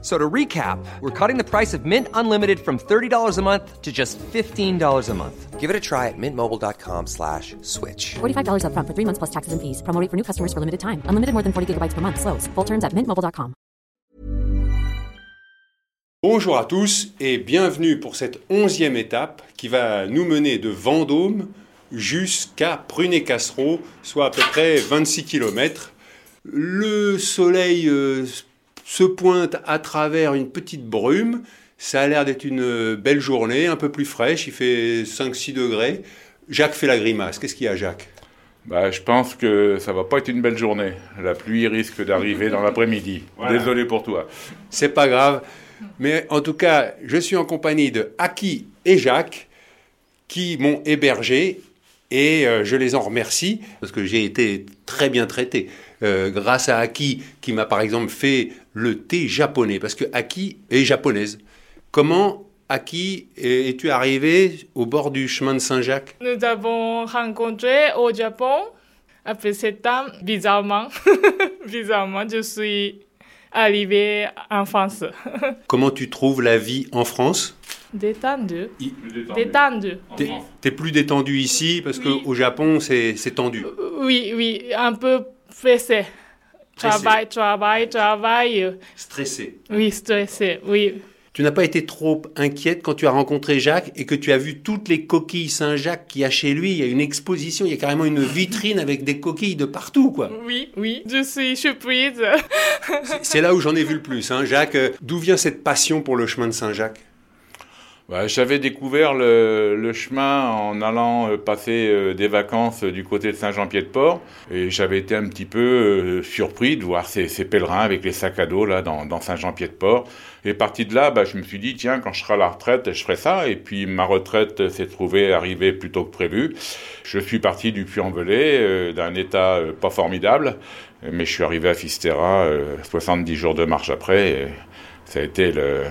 So to recap, we're cutting the price of Mint Unlimited from $30 a month to just $15 a month. Give it a try at mintmobile.com slash switch. $45 upfront for three months plus taxes and fees. Promo rate for new customers for limited time. Unlimited more than 40 gigabytes per month. Slows. Full terms at mintmobile.com. Bonjour à tous et bienvenue pour cette onzième étape qui va nous mener de Vendôme jusqu'à Prunet-Cassereau, soit à peu près 26 km. Le soleil euh, se pointe à travers une petite brume. Ça a l'air d'être une belle journée, un peu plus fraîche, il fait 5-6 degrés. Jacques fait la grimace. Qu'est-ce qu'il y a, Jacques? Bah, je pense que ça va pas être une belle journée. La pluie risque d'arriver dans l'après-midi. Voilà. Désolé pour toi. C'est pas grave. Mais en tout cas, je suis en compagnie de Aki et Jacques qui m'ont hébergé et euh, je les en remercie parce que j'ai été très bien traité. Euh, grâce à Aki qui m'a par exemple fait le thé japonais parce que Aki est japonaise. Comment Aki es- es-tu arrivé au bord du chemin de Saint-Jacques? Nous avons rencontré au Japon. Après sept ans, bizarrement, bizarrement, je suis arrivé en France. Comment tu trouves la vie en France? Détendu. I- Détendu. T'es t'es plus détendu ici parce Oui. qu'au Japon c'est c'est tendu. Oui, oui, un peu pressé. Travail, travail, travail. Stressé. Oui, stressé, oui. Tu n'as pas été trop inquiète quand tu as rencontré Jacques et que tu as vu toutes les coquilles Saint-Jacques qu'il y a chez lui? Il y a une exposition, il y a carrément une vitrine avec des coquilles de partout, quoi. Oui, oui, je suis surprise. C'est- C'est là où j'en ai vu le plus, hein. Jacques. euh, D'où vient cette passion pour le chemin de Saint-Jacques? Bah, J'avais découvert le, le chemin en allant euh, passer euh, des vacances euh, du côté de Saint-Jean-Pied-de-Port. Et j'avais été un petit peu surpris de voir ces, ces pèlerins avec les sacs à dos là, dans, dans Saint-Jean-Pied-de-Port. Et parti de là, bah, je me suis dit, tiens, quand je serai à la retraite, je ferai ça. Et puis ma retraite s'est trouvée arriver plus tôt que prévu. Je suis parti du Puy-en-Velay, euh, d'un état euh, pas formidable. Mais je suis arrivé à Fisterra euh, 70 jours de marche après. Et ça a été le,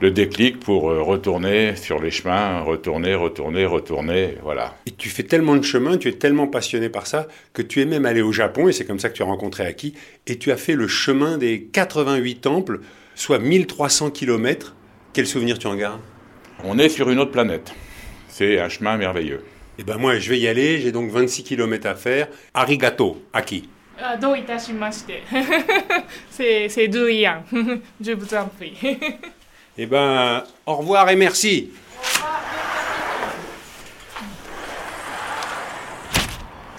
le déclic pour euh, retourner sur les chemins, retourner, retourner, retourner, voilà. Et tu fais tellement de chemin, tu es tellement passionné par ça, que tu es même allé au Japon, et c'est comme ça que tu as rencontré Aki, et tu as fait le chemin des 88 temples, soit 1300 km. Quel souvenir tu en gardes? On est sur une autre planète. C'est un chemin merveilleux. Et ben moi, je vais y aller, j'ai donc 26 km à faire. Arigato, Aki. Ah, do itashimashite. c'est doyan. je vous en prie. Eh ben, au revoir et merci.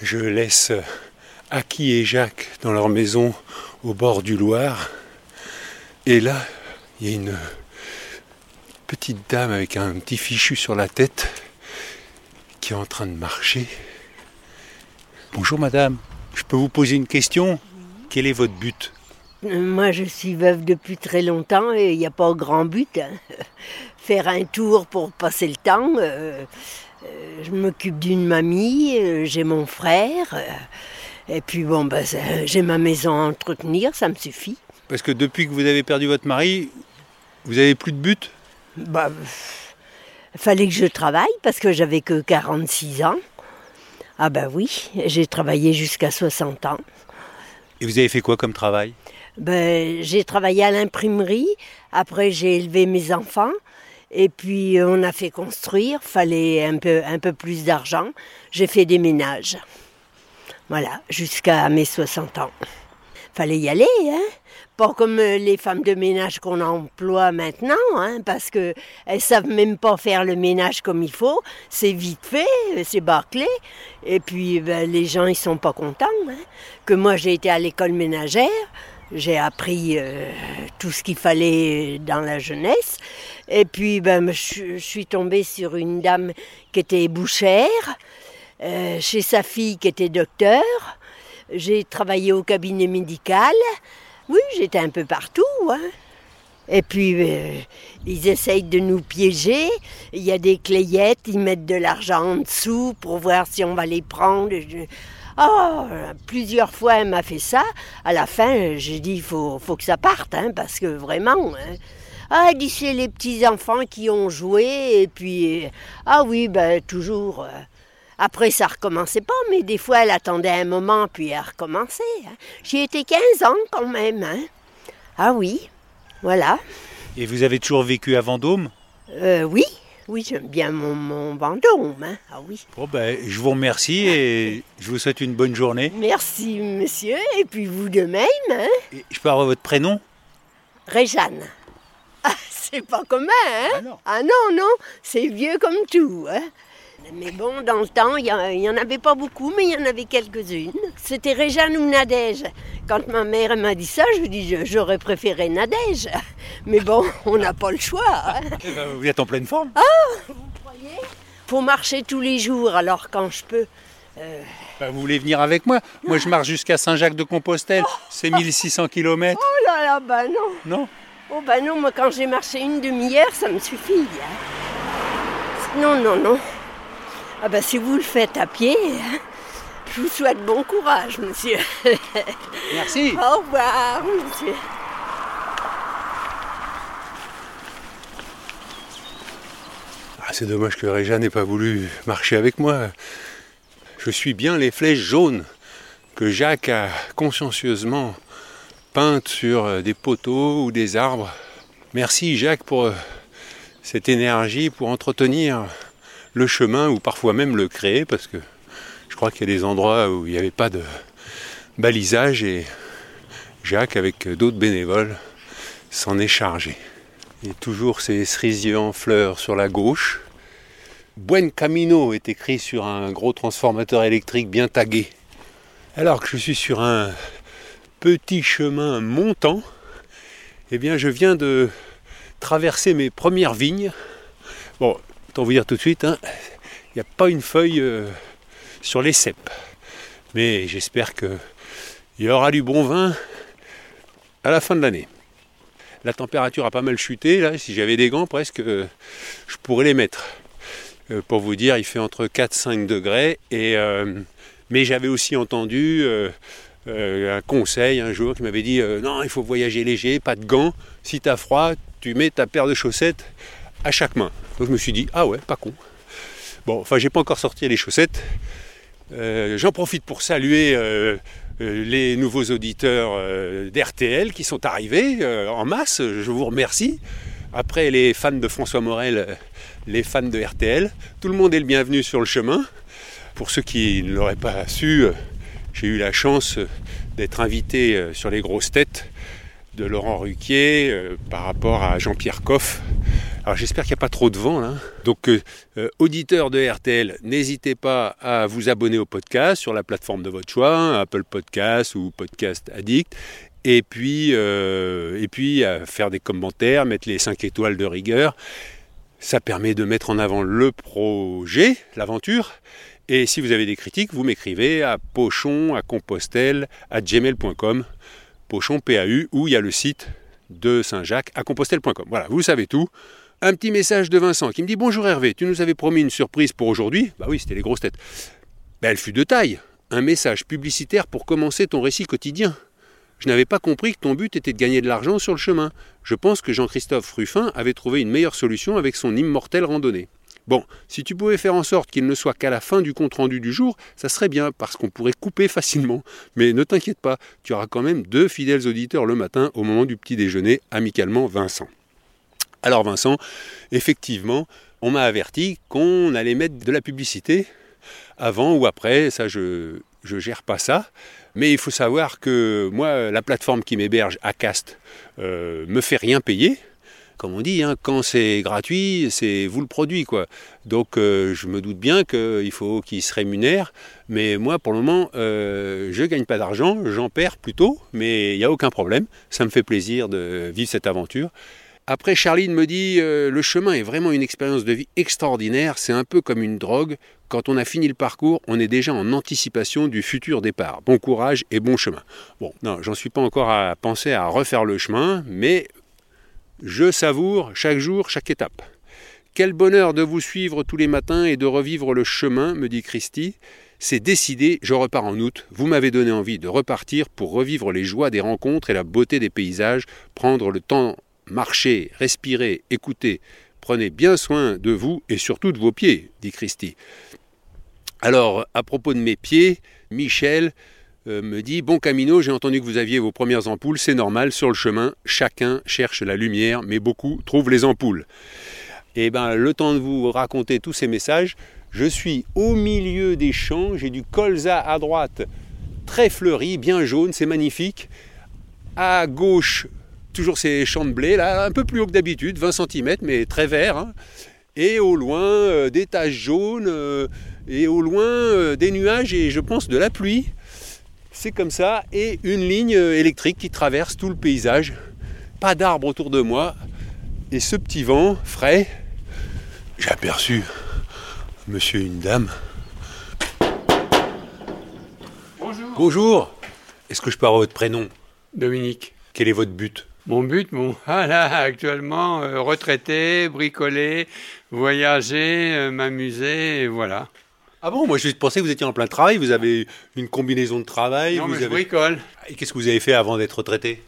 Je laisse Aki et Jacques dans leur maison au bord du Loir. Et là, il y a une petite dame avec un petit fichu sur la tête qui est en train de marcher. Bonjour madame, je peux vous poser une question? Quel est votre but? Moi, je suis veuve depuis très longtemps et il n'y a pas grand but. hein. Faire un tour pour passer le temps. euh, euh, je m'occupe d'une mamie, euh, j'ai mon frère. et puis bon, ben, j'ai ma maison à entretenir, ça me suffit. Parce que depuis que vous avez perdu votre mari, vous avez plus de but? Bah, fallait que je travaille parce que j'avais que 46 ans. Ah ben oui, j'ai travaillé jusqu'à 60 ans. Et vous avez fait quoi comme travail? Ben, j'ai travaillé à l'imprimerie, après j'ai élevé mes enfants, et puis on a fait construire, fallait un peu, un peu plus d'argent. J'ai fait des ménages. Voilà, jusqu'à mes 60 ans. Fallait y aller, hein Pas comme euh, les femmes de ménage qu'on emploie maintenant, hein, parce que elles savent même pas faire le ménage comme il faut. C'est vite fait, euh, c'est bâclé, et puis ben, les gens ils sont pas contents. Hein. Que moi j'ai été à l'école ménagère, j'ai appris euh, tout ce qu'il fallait dans la jeunesse, et puis ben, je, suis tombée sur une dame qui était bouchère, euh, chez sa fille qui était docteur. J'ai travaillé au cabinet médical. Oui, j'étais un peu partout. Hein. Et puis, euh, ils essayent de nous piéger. Il y a des clayettes, ils mettent de l'argent en dessous pour voir si on va les prendre. Oh, plusieurs fois elle m'a fait ça. À la fin, j'ai dit il faut, faut que ça parte, hein, parce que vraiment. hein. Ah, elle dit c'est les petits enfants qui ont joué et puis ah oui, ben toujours. euh, Après, ça recommençait pas, mais des fois, elle attendait un moment, puis elle recommençait. hein. J'y étais 15 ans quand même. hein. Ah oui, voilà. Et vous avez toujours vécu à Vendôme? Euh, oui, oui, j'aime bien mon, mon Vendôme. hein. Ah oui. Bon, ben, je vous remercie et je vous souhaite une bonne journée. Merci, monsieur, et puis vous de même. Hein. Et je peux avoir votre prénom? Réjeanne. Ah, c'est pas commun, hein Ah non. Ah non, non, c'est vieux comme tout, hein mais bon, dans le temps, il n'y en avait pas beaucoup, mais il y en avait quelques-unes. C'était Réjeanne ou Nadège. Quand ma mère m'a dit ça, je lui dis je- j'aurais préféré Nadège. Mais bon, on n'a pas le choix. hein. Eh ben, Vous êtes en pleine forme Faut marcher tous les jours, alors quand je peux. Ben, Vous voulez venir avec moi? Moi, je marche jusqu'à Saint-Jacques-de-Compostelle. C'est 1600 km. Oh là là, bah non. Non? Oh bah non, moi quand j'ai marché une demi-heure, ça me suffit. hein. Non, non, non. Ah bah si vous le faites à pied, hein, je vous souhaite bon courage, monsieur. Merci. Au revoir, monsieur. Ah, c'est dommage que Réja n'ait pas voulu marcher avec moi. Je suis bien les flèches jaunes que Jacques a consciencieusement peintes sur des poteaux ou des arbres. Merci Jacques pour euh, cette énergie pour entretenir le chemin ou parfois même le créer parce que je crois qu'il y a des endroits où il n'y avait pas de balisage et Jacques avec d'autres bénévoles s'en est chargé. Et toujours ces cerisiers en fleurs sur la gauche. Buen Camino est écrit sur un gros transformateur électrique bien tagué. Alors que je suis sur un petit chemin montant, eh bien je viens de traverser mes premières vignes. Bon, autant vous dire tout de suite, hein, il n'y a pas une feuille euh, sur les cèpes. Mais j'espère qu'il y aura du bon vin à la fin de l'année. La température a pas mal chuté, là, si j'avais des gants presque, euh, je pourrais les mettre. Euh, pour vous dire, il fait entre 4-5 degrés. Mais j'avais aussi entendu un conseil un jour qui m'avait dit non, il faut voyager léger, pas de gants. Si tu as froid, tu mets ta paire de chaussettes à chaque main. Donc je me suis dit ah ouais, pas con. Bon, enfin, j'ai pas encore sorti les chaussettes. Euh, J'en profite pour saluer euh, euh, les nouveaux auditeurs d'RTL qui sont arrivés en masse. Je vous remercie. Après les fans de François Morel, les fans de RTL, tout le monde est le bienvenu sur le chemin. Pour ceux qui ne l'auraient pas su, j'ai eu la chance d'être invité sur les grosses têtes de Laurent Ruquier par rapport à Jean-Pierre Coff. Alors j'espère qu'il n'y a pas trop de vent là. Donc euh, euh, auditeurs de RTL, n'hésitez pas à vous abonner au podcast sur la plateforme de votre choix, hein, Apple Podcast ou Podcast Addict. Et puis, euh, et puis à faire des commentaires, mettre les 5 étoiles de rigueur. Ça permet de mettre en avant le projet, l'aventure. Et si vous avez des critiques, vous m'écrivez à pochon, à compostelle, à gmail.com, pochon, PAU, où il y a le site de Saint-Jacques, à compostelle.com. Voilà, vous savez tout. Un petit message de Vincent qui me dit Bonjour Hervé, tu nous avais promis une surprise pour aujourd'hui. Bah oui, c'était les grosses têtes. Ben, elle fut de taille. Un message publicitaire pour commencer ton récit quotidien. Je n'avais pas compris que ton but était de gagner de l'argent sur le chemin. Je pense que Jean-Christophe Ruffin avait trouvé une meilleure solution avec son immortelle randonnée. Bon, si tu pouvais faire en sorte qu'il ne soit qu'à la fin du compte-rendu du jour, ça serait bien, parce qu'on pourrait couper facilement. Mais ne t'inquiète pas, tu auras quand même deux fidèles auditeurs le matin au moment du petit déjeuner, amicalement Vincent. Alors Vincent, effectivement, on m'a averti qu'on allait mettre de la publicité avant ou après, ça je je gère pas ça. Mais il faut savoir que moi, la plateforme qui m'héberge, Acast, euh, me fait rien payer. Comme on dit, hein, quand c'est gratuit, c'est vous le produit. quoi. Donc euh, je me doute bien qu'il faut qu'il se rémunère. Mais moi, pour le moment, euh, je ne gagne pas d'argent, j'en perds plutôt, mais il n'y a aucun problème. Ça me fait plaisir de vivre cette aventure. Après, Charline me dit euh, le chemin est vraiment une expérience de vie extraordinaire. C'est un peu comme une drogue. Quand on a fini le parcours, on est déjà en anticipation du futur départ. Bon courage et bon chemin. Bon, non, j'en suis pas encore à penser à refaire le chemin, mais je savoure chaque jour, chaque étape. Quel bonheur de vous suivre tous les matins et de revivre le chemin, me dit Christy. C'est décidé, je repars en août. Vous m'avez donné envie de repartir pour revivre les joies des rencontres et la beauté des paysages, prendre le temps, marcher, respirer, écouter. Prenez bien soin de vous et surtout de vos pieds, dit Christy. Alors, à propos de mes pieds, Michel euh, me dit Bon Camino, j'ai entendu que vous aviez vos premières ampoules, c'est normal, sur le chemin, chacun cherche la lumière, mais beaucoup trouvent les ampoules. Et ben, le temps de vous raconter tous ces messages, je suis au milieu des champs, j'ai du colza à droite, très fleuri, bien jaune, c'est magnifique. À gauche, toujours ces champs de blé, là, un peu plus haut que d'habitude, 20 cm, mais très vert. hein. Et au loin, euh, des taches jaunes, euh, et au loin, euh, des nuages, et je pense de la pluie. C'est comme ça, et une ligne électrique qui traverse tout le paysage. Pas d'arbres autour de moi, et ce petit vent frais, j'ai aperçu un monsieur et une dame. Bonjour. Bonjour Est-ce que je peux avoir votre prénom? Dominique. Quel est votre but? Mon but, bon, ah là, actuellement, euh, retraité, bricoler, voyager, euh, m'amuser, et voilà. Ah bon, moi je pensais que vous étiez en plein travail, vous avez une combinaison de travail. non, vous mais je bricole. Et qu'est-ce que vous avez fait avant d'être retraité?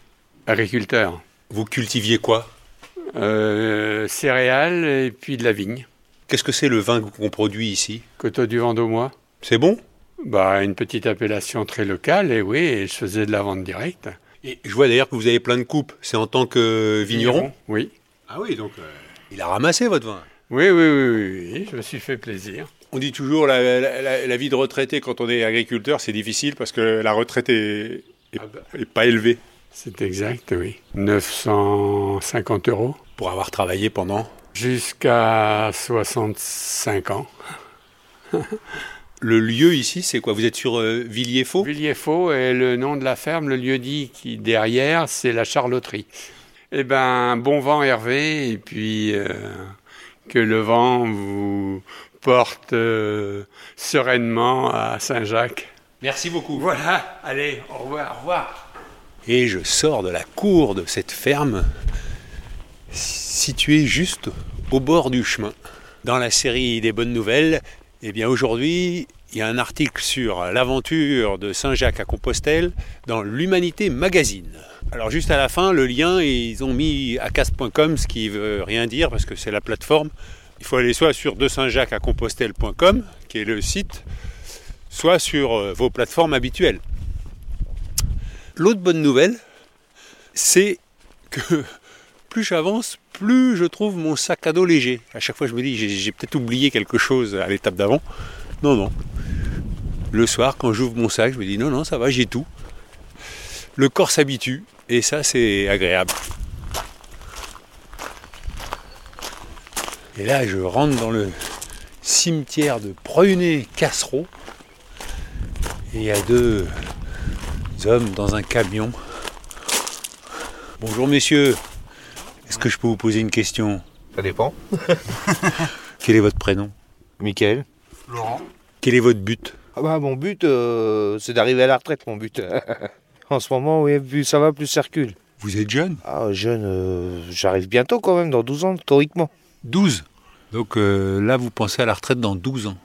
Agriculteur. Vous cultiviez quoi? Euh, céréales et puis de la vigne. Qu'est-ce que c'est le vin qu'on produit ici? Coteau du Vendômois. C'est bon? Bah, une petite appellation très locale, et oui, et je faisais de la vente directe. Et je vois d'ailleurs que vous avez plein de coupes. C'est en tant que vigneron Oui. Ah oui, donc euh, il a ramassé votre vin. Oui, oui, oui, oui, oui, je me suis fait plaisir. On dit toujours la, la- la- la vie de retraité quand on est agriculteur, c'est difficile parce que la retraite est, est- Ah bah. est pas élevée. C'est exact, oui. 950 euros. Pour avoir travaillé pendant. Jusqu'à 65 ans. Le lieu ici, c'est quoi? Vous êtes sur euh, Villiers-Faux Villiers-Faux est le nom de la ferme, le lieu dit qui derrière, c'est la charloterie. Eh ben, bon vent Hervé, et puis euh, que le vent vous porte euh, sereinement à Saint-Jacques. Merci beaucoup. Voilà, allez, au revoir, au revoir. Et je sors de la cour de cette ferme située juste au bord du chemin. Dans la série des bonnes nouvelles, eh bien aujourd'hui, il y a un article sur l'aventure de Saint-Jacques à Compostelle dans l'Humanité Magazine. Alors juste à la fin, le lien, ils ont mis acas.com, ce qui veut rien dire parce que c'est la plateforme. Il faut aller soit sur de Saint-Jacques à Compostelle.com, qui est le site, soit sur euh, vos plateformes habituelles. L'autre bonne nouvelle, c'est que plus j'avance, plus je trouve mon sac à dos léger. À chaque fois, je me dis, j'ai peut-être oublié quelque chose à l'étape d'avant. Non, non. Le soir, quand j'ouvre mon sac, je me dis, non, non, ça va, j'ai tout. Le corps s'habitue, et ça, c'est agréable. Et là, je rentre dans le cimetière de Prunet-Cassereau. Et il y a deux hommes dans un camion. Bonjour messieurs. Est-ce que je peux vous poser une question? Ça dépend. Quel est votre prénom? Michael. Laurent. Quel est votre but? Ah bah mon but, euh, c'est d'arriver à la retraite, mon but. en ce moment, oui, plus ça va, plus ça recule. Vous êtes jeune? Ah, jeune, euh, j'arrive bientôt quand même, dans 12 ans, théoriquement. 12. Donc euh, là, vous pensez à la retraite dans 12 ans?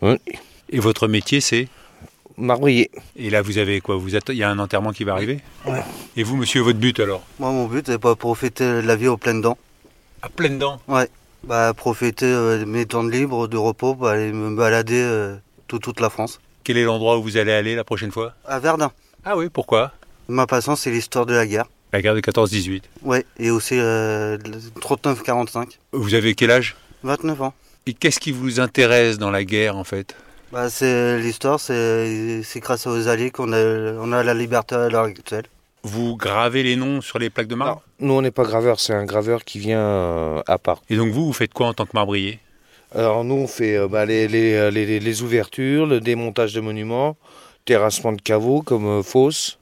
Oui. Et votre métier, c'est? Marbrier. Et là, vous avez quoi? Vous Il y a un enterrement qui va arriver? Et vous, monsieur, votre but alors? Moi, mon but, c'est pas profiter de la vie aux pleines dents. À pleines dents? Ouais. Bah, profiter euh, de mes temps de libre, de repos, bah, aller me balader euh, tout- toute la France. Quel est l'endroit où vous allez aller la prochaine fois? À Verdun. Ah oui, pourquoi? Ma passion, c'est l'histoire de la guerre. La guerre de 14-18. Ouais, et aussi euh, le 39-45. Vous avez quel âge? 29 ans. Et qu'est-ce qui vous intéresse dans la guerre en fait? Bah, c'est l'histoire, c'est grâce aux Alliés qu'on a, on a la liberté à l'heure actuelle. Vous gravez les noms sur les plaques de marbre Nous, on n'est pas graveur, c'est un graveur qui vient euh, à part. Et donc vous, vous faites quoi en tant que marbrier? Alors nous, on fait euh, bah, les, les, les- les ouvertures, le démontage de monuments, terrassement de caveaux comme euh, fosses.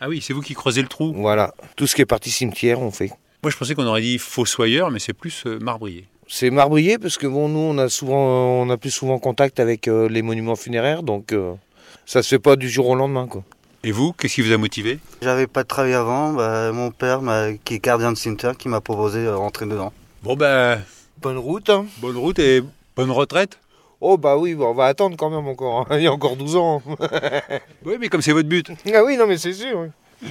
Ah oui, c'est vous qui creusez le trou Voilà, tout ce qui est partie cimetière, on fait. Moi je pensais qu'on aurait dit fossoyeur, mais c'est plus euh, marbrier. C'est marbrier parce que bon, nous, on a souvent, on a plus souvent contact avec euh, les monuments funéraires, donc euh, ça se fait pas du jour au lendemain, quoi. Et vous, qu'est-ce qui vous a motivé? J'avais pas de travail avant, bah, mon père, qui est gardien de cimetière, qui m'a proposé de rentrer dedans. Bon ben, Bonne route. Hein. bonne route et bonne retraite. Oh bah oui, bah, on va attendre quand même encore. hein. Il y a encore 12 ans. Oui, mais comme c'est votre but, ah oui, non mais c'est sûr. oui.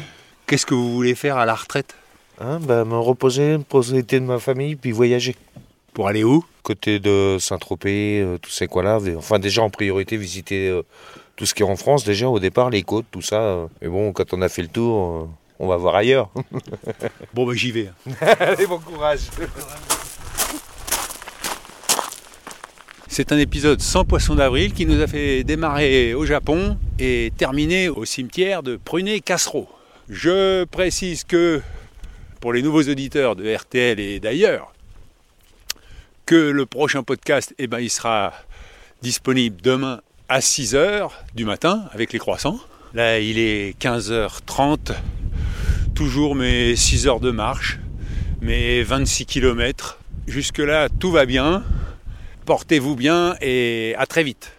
qu'est-ce que vous voulez faire à la retraite? Hein, bah, me reposer, me profiter de ma famille, puis voyager. Pour aller où? Côté de Saint-Tropez, euh, tous ces coins-là. Enfin déjà en priorité visiter euh, tout ce qui est en France. Déjà au départ, les côtes, tout ça. euh. Mais bon, quand on a fait le tour, euh, on va voir ailleurs. Bon, bah j'y vais. Allez, bon courage. C'est un épisode sans poisson d'avril qui nous a fait démarrer au Japon et terminer au cimetière de Prunet-Cassereau. Je précise que, pour les nouveaux auditeurs de RTL et d'ailleurs, que le prochain podcast, eh ben, il sera disponible demain à 6h du matin avec les croissants. Là, il est 15h30, toujours mes 6 heures de marche, mes 26 km. Jusque-là, tout va bien. Portez-vous bien et à très vite.